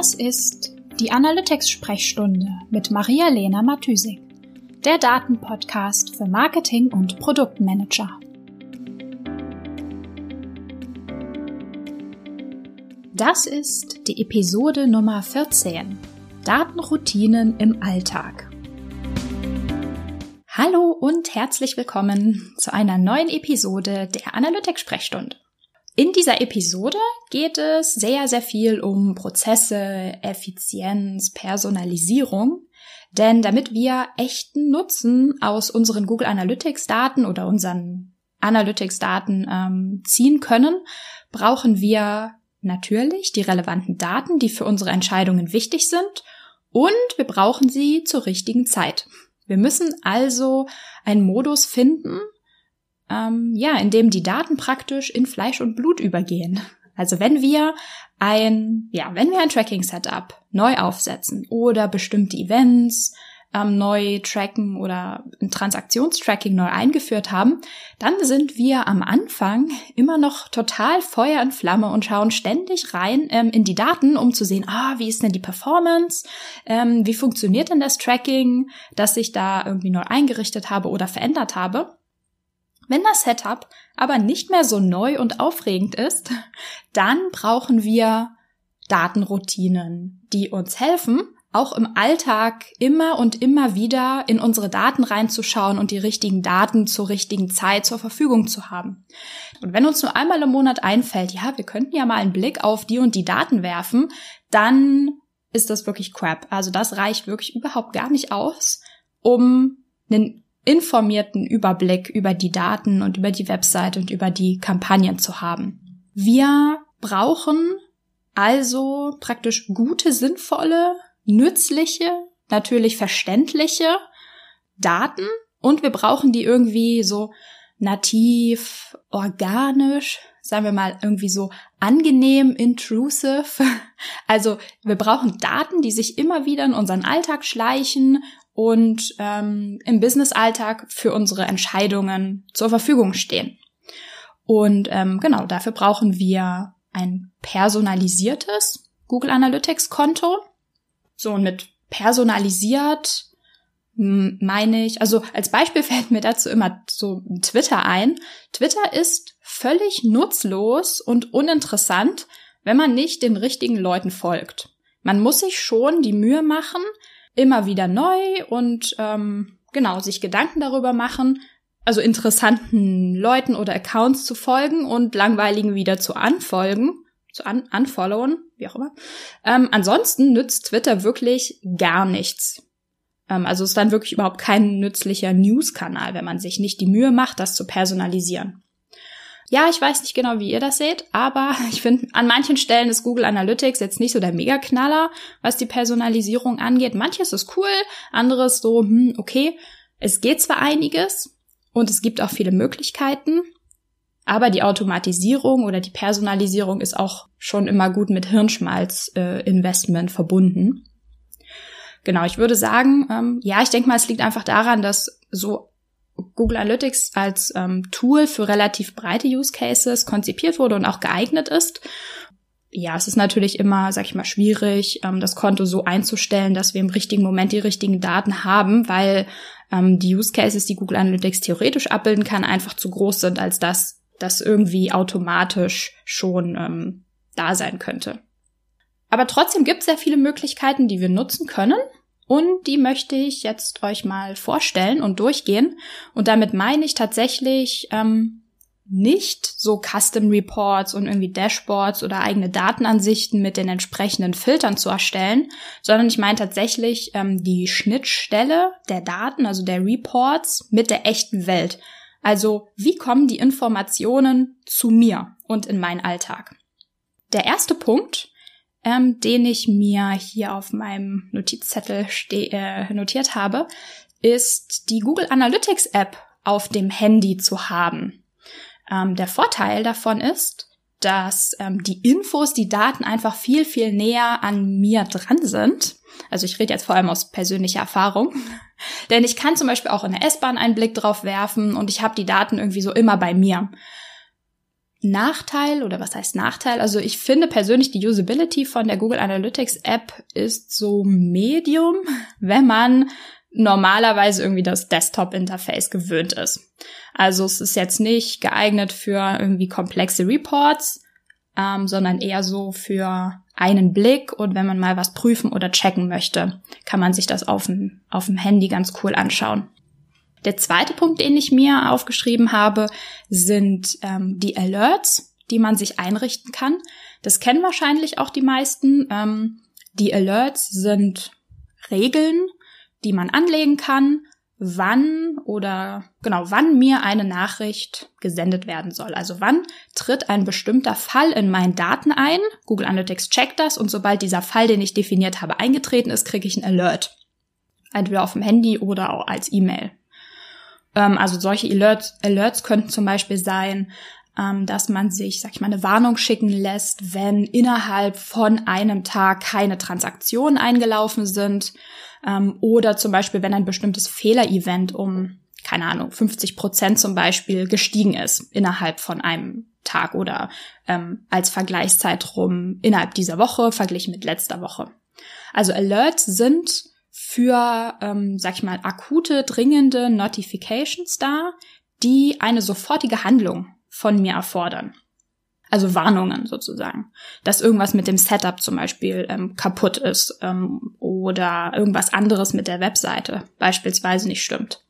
Das ist die Analytics-Sprechstunde mit Maria-Lena Matysik, der Datenpodcast für Marketing und Produktmanager. Das ist die Episode Nummer 14. Datenroutinen im Alltag. Hallo und herzlich willkommen zu einer neuen Episode der Analytics-Sprechstunde. In dieser Episode geht es sehr, sehr viel um Prozesse, Effizienz, Personalisierung. Denn damit wir echten Nutzen aus unseren Google Analytics Daten oder unseren Analytics Daten ähm, ziehen können, brauchen wir natürlich die relevanten Daten, die für unsere Entscheidungen wichtig sind und wir brauchen sie zur richtigen Zeit. Wir müssen also einen Modus finden, ähm, ja, in dem die Daten praktisch in Fleisch und Blut übergehen. Also wenn wir ein, ja, wenn wir ein Tracking-Setup neu aufsetzen oder bestimmte Events ähm, neu tracken oder ein Transaktionstracking neu eingeführt haben, dann sind wir am Anfang immer noch total Feuer und Flamme und schauen ständig rein ähm, in die Daten, um zu sehen, ah, wie ist denn die Performance, ähm, wie funktioniert denn das Tracking, das ich da irgendwie neu eingerichtet habe oder verändert habe. Wenn das Setup aber nicht mehr so neu und aufregend ist, dann brauchen wir Datenroutinen, die uns helfen, auch im Alltag immer und immer wieder in unsere Daten reinzuschauen und die richtigen Daten zur richtigen Zeit zur Verfügung zu haben. Und wenn uns nur einmal im Monat einfällt, ja, wir könnten ja mal einen Blick auf die und die Daten werfen, dann ist das wirklich crap. Also das reicht wirklich überhaupt gar nicht aus, um einen informierten Überblick über die Daten und über die Website und über die Kampagnen zu haben. Wir brauchen also praktisch gute, sinnvolle, nützliche, natürlich verständliche Daten und wir brauchen die irgendwie so nativ, organisch, sagen wir mal irgendwie so angenehm, intrusive. Also wir brauchen Daten, die sich immer wieder in unseren Alltag schleichen und ähm, im Business-Alltag für unsere Entscheidungen zur Verfügung stehen. Und ähm, genau, dafür brauchen wir ein personalisiertes Google Analytics Konto. So, und mit personalisiert meine ich, also als Beispiel fällt mir dazu immer so Twitter ein. Twitter ist völlig nutzlos und uninteressant, wenn man nicht den richtigen Leuten folgt. Man muss sich schon die Mühe machen, immer wieder neu und ähm, genau sich Gedanken darüber machen, also interessanten Leuten oder Accounts zu folgen und langweiligen wieder zu anfolgen, zu un unfollowen, wie auch immer. Ähm, ansonsten nützt Twitter wirklich gar nichts. Ähm, also ist dann wirklich überhaupt kein nützlicher News-Kanal, wenn man sich nicht die Mühe macht, das zu personalisieren. Ja, ich weiß nicht genau, wie ihr das seht, aber ich finde, an manchen Stellen ist Google Analytics jetzt nicht so der Megaknaller, was die Personalisierung angeht. Manches ist cool, anderes so, hm, okay. Es geht zwar einiges und es gibt auch viele Möglichkeiten, aber die Automatisierung oder die Personalisierung ist auch schon immer gut mit Hirnschmalz-Investment äh, verbunden. Genau, ich würde sagen, ähm, ja, ich denke mal, es liegt einfach daran, dass so Google Analytics als ähm, Tool für relativ breite Use Cases konzipiert wurde und auch geeignet ist. Ja, es ist natürlich immer, sag ich mal, schwierig, ähm, das Konto so einzustellen, dass wir im richtigen Moment die richtigen Daten haben, weil ähm, die Use Cases, die Google Analytics theoretisch abbilden kann, einfach zu groß sind, als dass das irgendwie automatisch schon ähm, da sein könnte. Aber trotzdem gibt es sehr viele Möglichkeiten, die wir nutzen können. Und die möchte ich jetzt euch mal vorstellen und durchgehen. Und damit meine ich tatsächlich ähm, nicht so Custom Reports und irgendwie Dashboards oder eigene Datenansichten mit den entsprechenden Filtern zu erstellen, sondern ich meine tatsächlich ähm, die Schnittstelle der Daten, also der Reports mit der echten Welt. Also wie kommen die Informationen zu mir und in meinen Alltag? Der erste Punkt ähm, den ich mir hier auf meinem Notizzettel äh, notiert habe, ist die Google Analytics App auf dem Handy zu haben. Ähm, der Vorteil davon ist, dass ähm, die Infos, die Daten einfach viel, viel näher an mir dran sind. Also ich rede jetzt vor allem aus persönlicher Erfahrung. Denn ich kann zum Beispiel auch in der S-Bahn einen Blick drauf werfen und ich habe die Daten irgendwie so immer bei mir. Nachteil oder was heißt Nachteil? Also ich finde persönlich die Usability von der Google Analytics App ist so medium, wenn man normalerweise irgendwie das Desktop-Interface gewöhnt ist. Also es ist jetzt nicht geeignet für irgendwie komplexe Reports, ähm, sondern eher so für einen Blick und wenn man mal was prüfen oder checken möchte, kann man sich das auf dem, auf dem Handy ganz cool anschauen. Der zweite Punkt, den ich mir aufgeschrieben habe, sind ähm, die Alerts, die man sich einrichten kann. Das kennen wahrscheinlich auch die meisten. Ähm, die Alerts sind Regeln, die man anlegen kann, wann oder genau, wann mir eine Nachricht gesendet werden soll. Also wann tritt ein bestimmter Fall in meinen Daten ein? Google Analytics checkt das und sobald dieser Fall, den ich definiert habe, eingetreten ist, kriege ich einen Alert. Entweder auf dem Handy oder auch als E-Mail. Ähm, also solche Alerts, Alerts könnten zum Beispiel sein, ähm, dass man sich, sag ich mal, eine Warnung schicken lässt, wenn innerhalb von einem Tag keine Transaktionen eingelaufen sind ähm, oder zum Beispiel, wenn ein bestimmtes Fehler-Event um, keine Ahnung, 50 Prozent zum Beispiel gestiegen ist innerhalb von einem Tag oder ähm, als Vergleichszeitraum innerhalb dieser Woche verglichen mit letzter Woche. Also Alerts sind für, ähm, sag ich mal, akute, dringende Notifications da, die eine sofortige Handlung von mir erfordern. Also Warnungen sozusagen, dass irgendwas mit dem Setup zum Beispiel ähm, kaputt ist ähm, oder irgendwas anderes mit der Webseite beispielsweise nicht stimmt.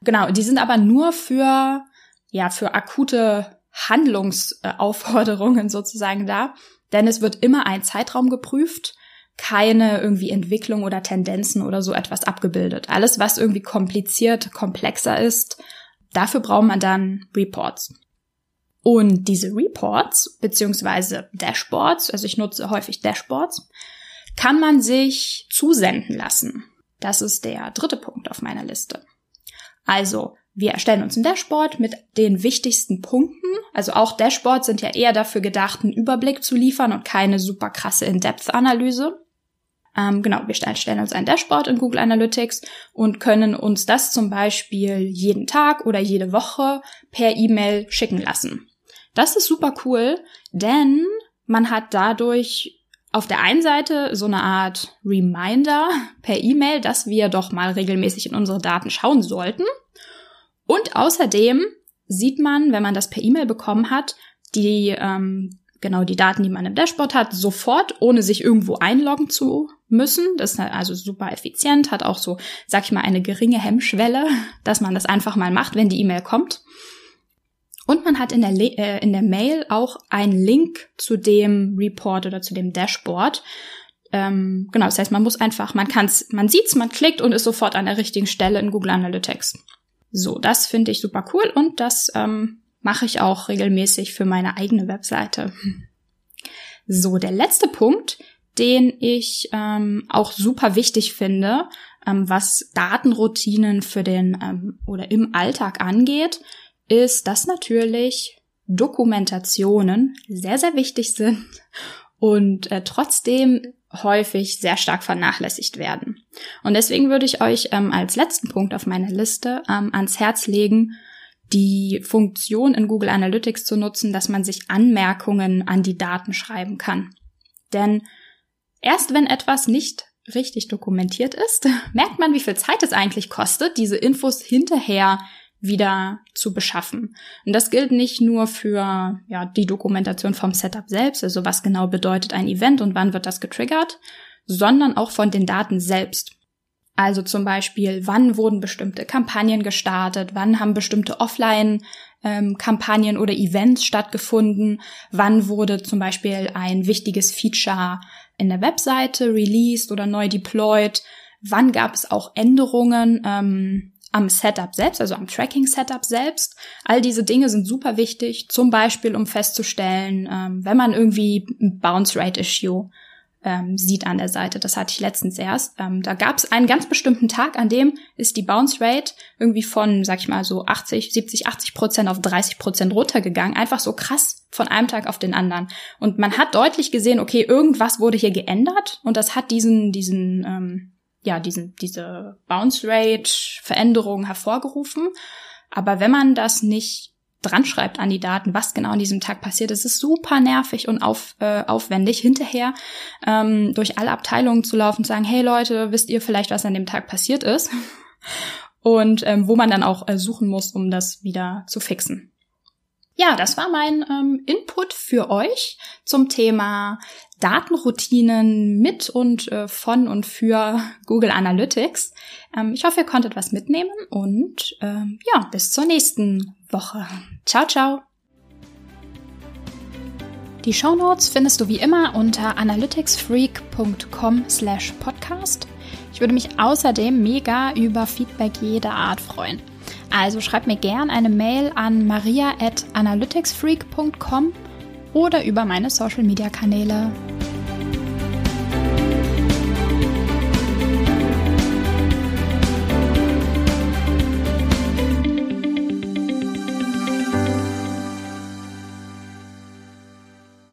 Genau, die sind aber nur für ja für akute Handlungsaufforderungen sozusagen da, denn es wird immer ein Zeitraum geprüft, keine irgendwie Entwicklung oder Tendenzen oder so etwas abgebildet. Alles, was irgendwie kompliziert, komplexer ist, dafür braucht man dann Reports. Und diese Reports beziehungsweise Dashboards, also ich nutze häufig Dashboards, kann man sich zusenden lassen. Das ist der dritte Punkt auf meiner Liste. Also, wir erstellen uns ein Dashboard mit den wichtigsten Punkten. Also auch Dashboards sind ja eher dafür gedacht, einen Überblick zu liefern und keine super krasse In-Depth-Analyse. Ähm, genau, wir stellen uns ein Dashboard in Google Analytics und können uns das zum Beispiel jeden Tag oder jede Woche per E-Mail schicken lassen. Das ist super cool, denn man hat dadurch auf der einen Seite so eine Art Reminder per E-Mail, dass wir doch mal regelmäßig in unsere Daten schauen sollten. Und außerdem sieht man, wenn man das per E-Mail bekommen hat, die ähm, genau die Daten, die man im Dashboard hat, sofort, ohne sich irgendwo einloggen zu müssen. Das ist also super effizient, hat auch so, sag ich mal, eine geringe Hemmschwelle, dass man das einfach mal macht, wenn die E-Mail kommt. Und man hat in der, äh, in der Mail auch einen Link zu dem Report oder zu dem Dashboard. Ähm, genau, das heißt, man muss einfach, man kann's, man sieht's, man klickt und ist sofort an der richtigen Stelle in Google Analytics. So, das finde ich super cool und das ähm, mache ich auch regelmäßig für meine eigene Webseite. So, der letzte Punkt, den ich ähm, auch super wichtig finde, ähm, was Datenroutinen für den ähm, oder im Alltag angeht, ist, dass natürlich Dokumentationen sehr, sehr wichtig sind und äh, trotzdem häufig sehr stark vernachlässigt werden. Und deswegen würde ich euch ähm, als letzten Punkt auf meiner Liste ähm, ans Herz legen, die Funktion in Google Analytics zu nutzen, dass man sich Anmerkungen an die Daten schreiben kann. Denn erst wenn etwas nicht richtig dokumentiert ist, merkt man, wie viel Zeit es eigentlich kostet, diese Infos hinterher wieder zu beschaffen. Und das gilt nicht nur für ja, die Dokumentation vom Setup selbst, also was genau bedeutet ein Event und wann wird das getriggert, sondern auch von den Daten selbst. Also zum Beispiel, wann wurden bestimmte Kampagnen gestartet, wann haben bestimmte Offline-Kampagnen ähm, oder Events stattgefunden, wann wurde zum Beispiel ein wichtiges Feature in der Webseite released oder neu deployed, wann gab es auch Änderungen ähm, am Setup selbst, also am Tracking-Setup selbst. All diese Dinge sind super wichtig, zum Beispiel um festzustellen, ähm, wenn man irgendwie ein Bounce-Rate-Issue ähm, sieht an der Seite. Das hatte ich letztens erst. Ähm, da gab es einen ganz bestimmten Tag, an dem ist die Bounce Rate irgendwie von, sag ich mal, so 80, 70, 80 Prozent auf 30 Prozent runtergegangen. Einfach so krass von einem Tag auf den anderen. Und man hat deutlich gesehen, okay, irgendwas wurde hier geändert und das hat diesen, diesen ähm, ja, diesen, diese Bounce Rate Veränderung hervorgerufen. Aber wenn man das nicht dran schreibt an die Daten, was genau an diesem Tag passiert. Es ist super nervig und auf, äh, aufwendig, hinterher ähm, durch alle Abteilungen zu laufen und zu sagen, hey Leute, wisst ihr vielleicht, was an dem Tag passiert ist? Und ähm, wo man dann auch äh, suchen muss, um das wieder zu fixen. Ja, das war mein ähm, Input für euch zum Thema Datenroutinen mit und äh, von und für Google Analytics. Ähm, ich hoffe, ihr konntet was mitnehmen und ähm, ja, bis zur nächsten Woche. Ciao, ciao. Die Show Notes findest du wie immer unter analyticsfreak.com slash podcast. Ich würde mich außerdem mega über Feedback jeder Art freuen. Also schreib mir gern eine Mail an maria at analyticsfreak.com oder über meine Social Media Kanäle.